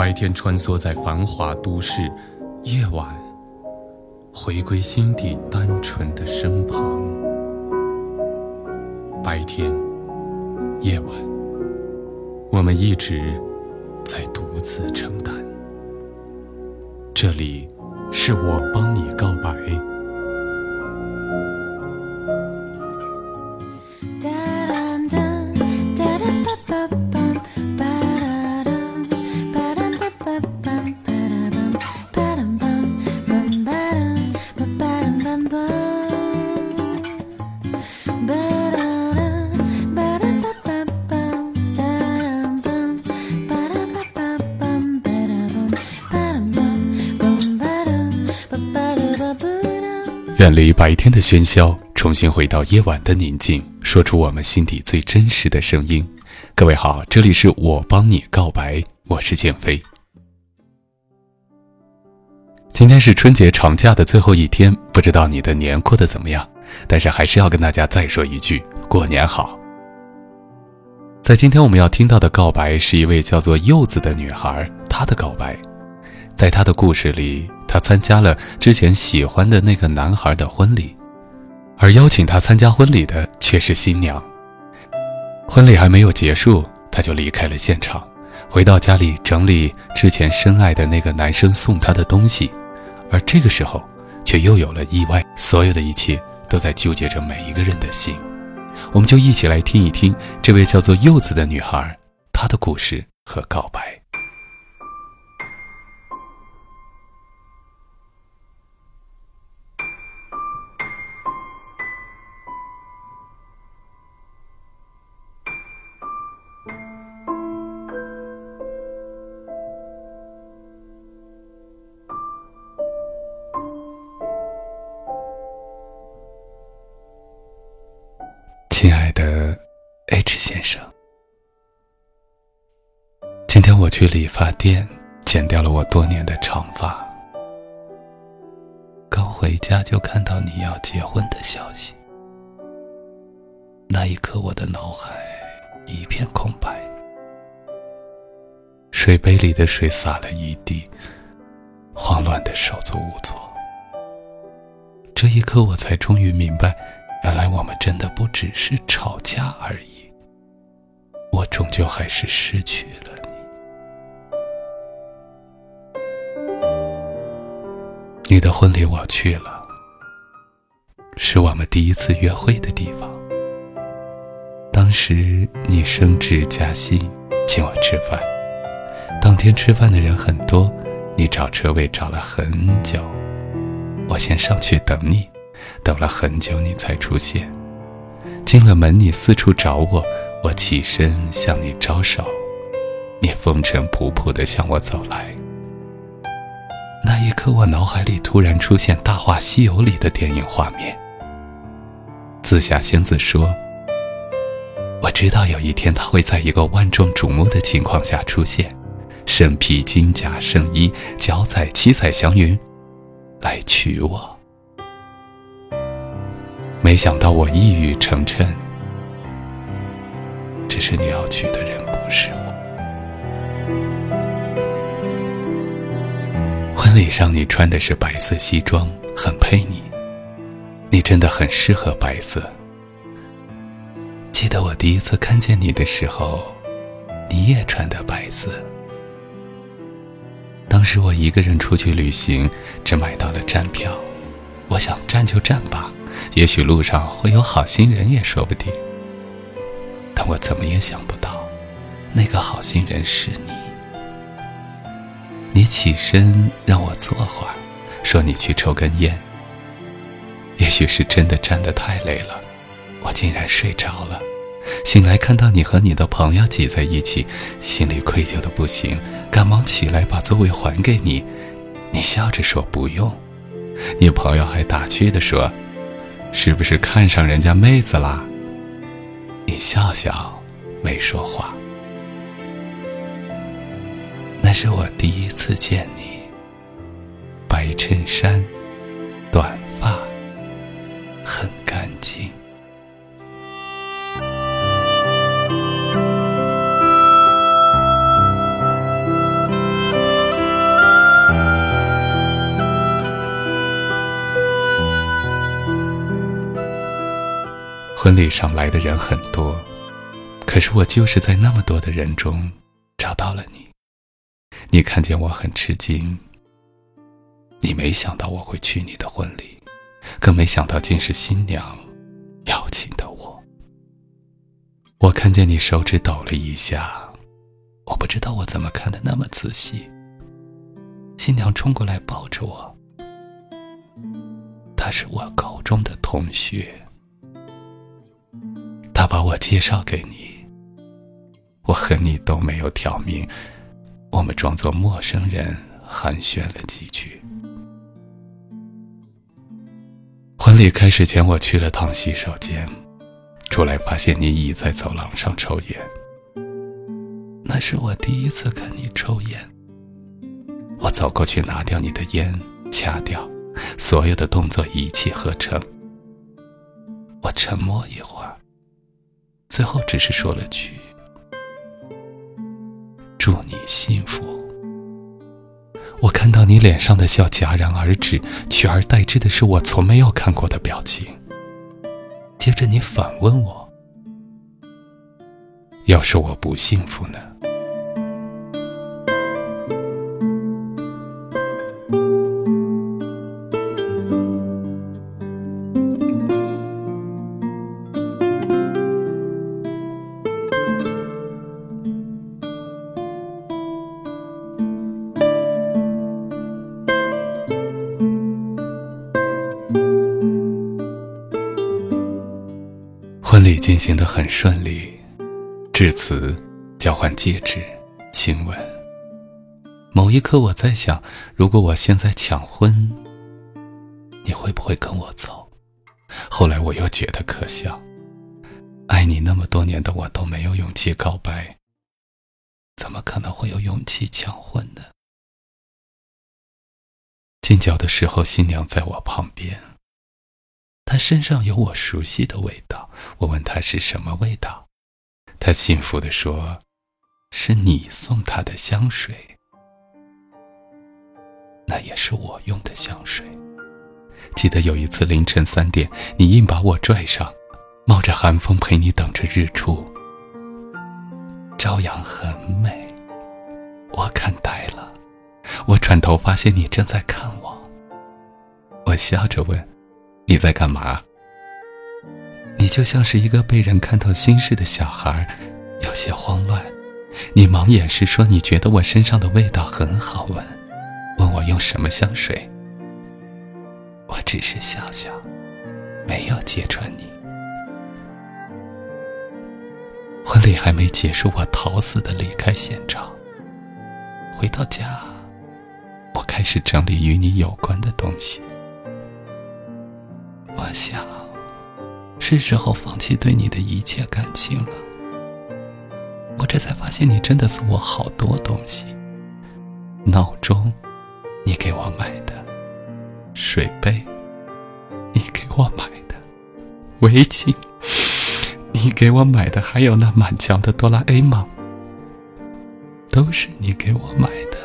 白天穿梭在繁华都市，夜晚回归心底单纯的身旁。白天，夜晚。我们一直在独自承担。这里是我帮你告白。远离白天的喧嚣，重新回到夜晚的宁静，说出我们心底最真实的声音。各位好，这里是我帮你告白，我是建飞。今天是春节长假的最后一天，不知道你的年过得怎么样？但是还是要跟大家再说一句，过年好。在今天我们要听到的告白，是一位叫做柚子的女孩，她的告白，在她的故事里。她参加了之前喜欢的那个男孩的婚礼，而邀请她参加婚礼的却是新娘。婚礼还没有结束，她就离开了现场，回到家里整理之前深爱的那个男生送她的东西。而这个时候，却又有了意外。所有的一切都在纠结着每一个人的心。我们就一起来听一听这位叫做柚子的女孩她的故事和告白。店剪掉了我多年的长发，刚回家就看到你要结婚的消息，那一刻我的脑海一片空白，水杯里的水洒了一地，慌乱的手足无措。这一刻我才终于明白。原来我们真的不只是吵架而已，我终究还是失去了你的婚礼我去了，是我们第一次约会的地方。当时你升职加薪，请我吃饭。当天吃饭的人很多，你找车位找了很久，我先上去等你。等了很久，你才出现。进了门，你四处找我，我起身向你招手，你风尘仆仆地向我走来。那一刻，我脑海里突然出现《大话西游》里的电影画面。紫霞仙子说：“我知道有一天他会在一个万众瞩目的情况下出现，身披金甲圣衣，脚踩七彩祥云，来娶我。”没想到我一语成谶，只是你要娶的人不是我。婚礼上你穿的是白色西装，很配你。你真的很适合白色。记得我第一次看见你的时候，你也穿的白色。当时我一个人出去旅行，只买到了站票。我想站就站吧，也许路上会有好心人也说不定。但我怎么也想不到，那个好心人是你。你起身让我坐会儿，说你去抽根烟。也许是真的站得太累了，我竟然睡着了。醒来看到你和你的朋友挤在一起，心里愧疚的不行，赶忙起来把座位还给你。你笑着说不用。你朋友还打趣的说：“是不是看上人家妹子啦？”你笑笑，没说话。那是我第一次见你，白衬衫，短发，很干净。婚礼上来的人很多，可是我就是在那么多的人中找到了你。你看见我很吃惊，你没想到我会去你的婚礼，更没想到竟是新娘邀请的我。我看见你手指抖了一下，我不知道我怎么看的那么仔细。新娘冲过来抱着我，她是我高中的同学。她把我介绍给你，我和你都没有挑明，我们装作陌生人寒暄了几句。婚礼开始前，我去了趟洗手间，出来发现你倚在走廊上抽烟。那是我第一次看你抽烟。我走过去拿掉你的烟，掐掉，所有的动作一气呵成。我沉默一会儿。最后只是说了句：“祝你幸福。”我看到你脸上的笑戛然而止，取而代之的是我从没有看过的表情。接着你反问我：“要是我不幸福呢？”礼进行的很顺利，致辞、交换戒指、亲吻。某一刻，我在想，如果我现在抢婚，你会不会跟我走？后来我又觉得可笑，爱你那么多年的我都没有勇气告白，怎么可能会有勇气抢婚呢？进脚的时候，新娘在我旁边。他身上有我熟悉的味道，我问他是什么味道，他幸福地说：“是你送他的香水，那也是我用的香水。”记得有一次凌晨三点，你硬把我拽上，冒着寒风陪你等着日出，朝阳很美，我看呆了，我转头发现你正在看我，我笑着问。你在干嘛？你就像是一个被人看透心事的小孩，有些慌乱。你忙掩饰说你觉得我身上的味道很好闻，问我用什么香水。我只是笑笑，没有揭穿你。婚礼还没结束，我逃似的离开现场。回到家，我开始整理与你有关的东西。我想，是时候放弃对你的一切感情了。我这才发现，你真的送我好多东西：闹钟，你给我买的；水杯，你给我买的；围巾，你给我买的；还有那满墙的哆啦 A 梦，都是你给我买的。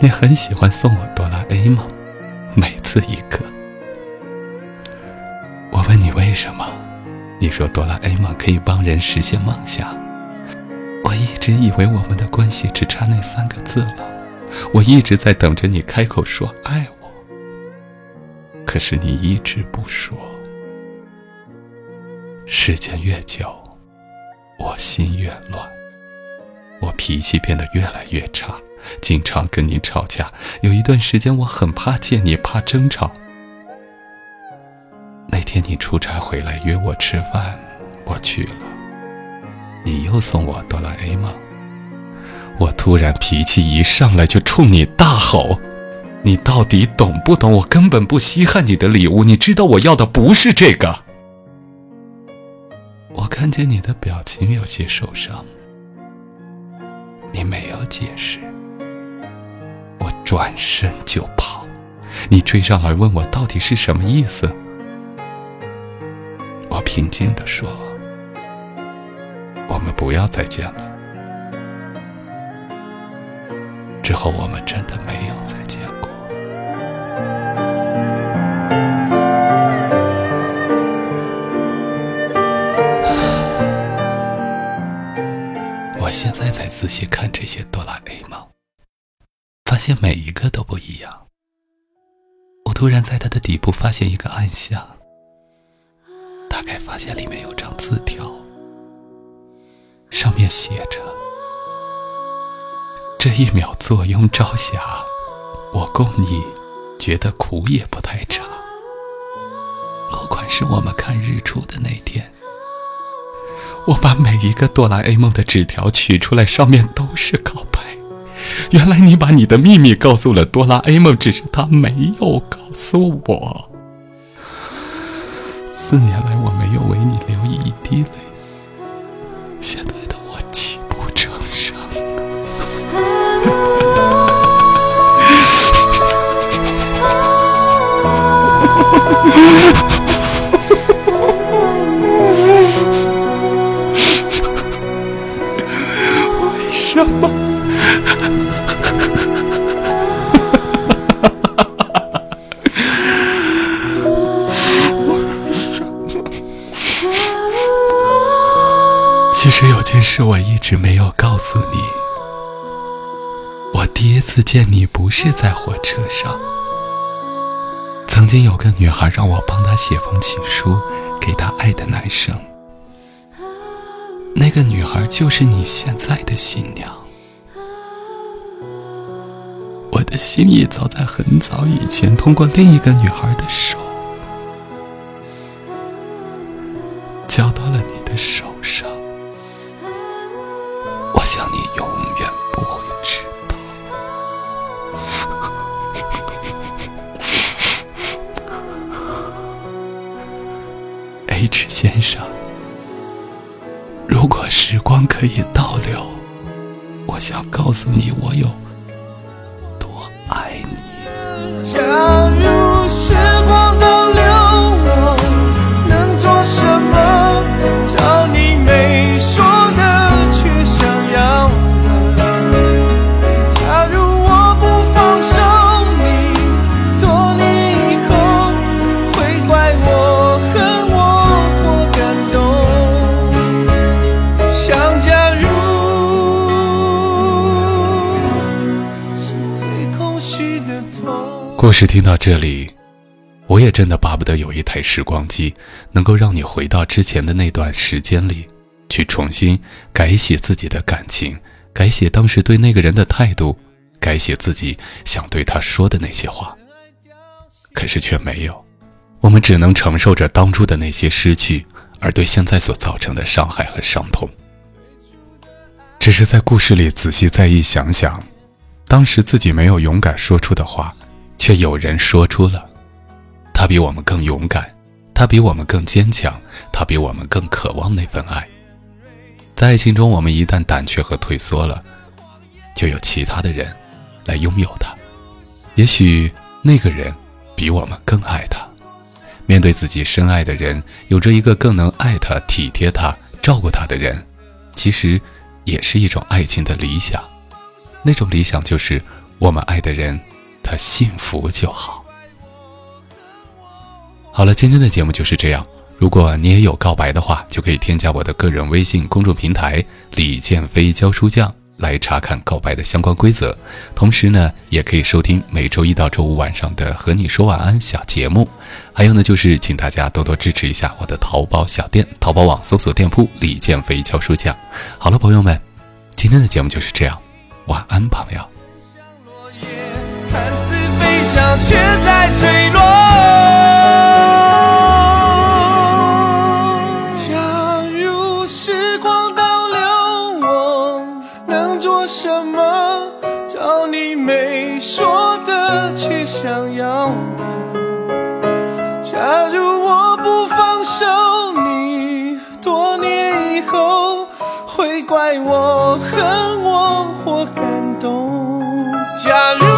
你很喜欢送我哆啦 A 梦，每次一个。问你为什么，你说哆啦 A 梦可以帮人实现梦想。我一直以为我们的关系只差那三个字了，我一直在等着你开口说爱我。可是你一直不说。时间越久，我心越乱，我脾气变得越来越差，经常跟你吵架。有一段时间，我很怕见你，怕争吵。那天你出差回来约我吃饭，我去了。你又送我哆啦 A 梦，我突然脾气一上来就冲你大吼：“你到底懂不懂？我根本不稀罕你的礼物，你知道我要的不是这个。”我看见你的表情有些受伤，你没有解释，我转身就跑，你追上来问我到底是什么意思，平静地说。我们不要再见了。之后我们真的没有再见过。我现在才仔细看这些哆啦 A 梦，发现每一个都不一样。我突然在它的底部发现一个暗箱，发现里面有张字条。上面写着：“这一秒坐拥朝霞，我供你，觉得苦也不太差。落款是我们看日出的那天。我把每一个哆啦 A 梦的纸条取出来，上面都是告白。原来你把你的秘密告诉了哆啦 A 梦，只是他没有告诉我。四年来，我没有为你流一滴泪。现在的我泣不成声。其实有件事我一直没有告诉你。我第一次见你不是在火车上。曾经有个女孩让我帮她写封情书给她爱的男生，那个女孩就是你现在的新娘。我的心意早在很早以前通过另一个女孩的手交到了你的手上。我想你永远不会知道。H 先生，如果时光可以倒流，我想告诉你，我有多爱你。故事听到这里，我也真的巴不得有一台时光机，能够让你回到之前的那段时间里，去重新改写自己的感情，改写当时对那个人的态度，改写自己想对他说的那些话。可是却没有，我们只能承受着当初的那些失去，而对现在所造成的伤害和伤痛。只是在故事里仔细再一想想，当时自己没有勇敢说出的话，却有人说出了。他比我们更勇敢，他比我们更坚强，他比我们更渴望那份爱。在爱情中，我们一旦胆怯和退缩了，就有其他的人来拥有他。也许那个人比我们更爱他。面对自己深爱的人，有着一个更能爱他、体贴他、照顾他的人，其实也是一种爱情的理想。那种理想就是我们爱的人他幸福就好。好了，今天的节目就是这样。如果你也有告白的话，就可以添加我的个人微信公众平台“李建飞教书匠”来查看告白的相关规则。同时呢，也可以收听每周一到周五晚上的“和你说晚安”小节目。还有呢，就是请大家多多支持一下我的淘宝小店，淘宝网搜索店铺“李建飞教书匠”。好了，朋友们，今天的节目就是这样，晚安，朋友。看似飞翔，却在坠落。假如时光倒流，我能做什么？找你没说的，却想要的。假如我不放手，你多年以后会怪我、恨我或感动。假如。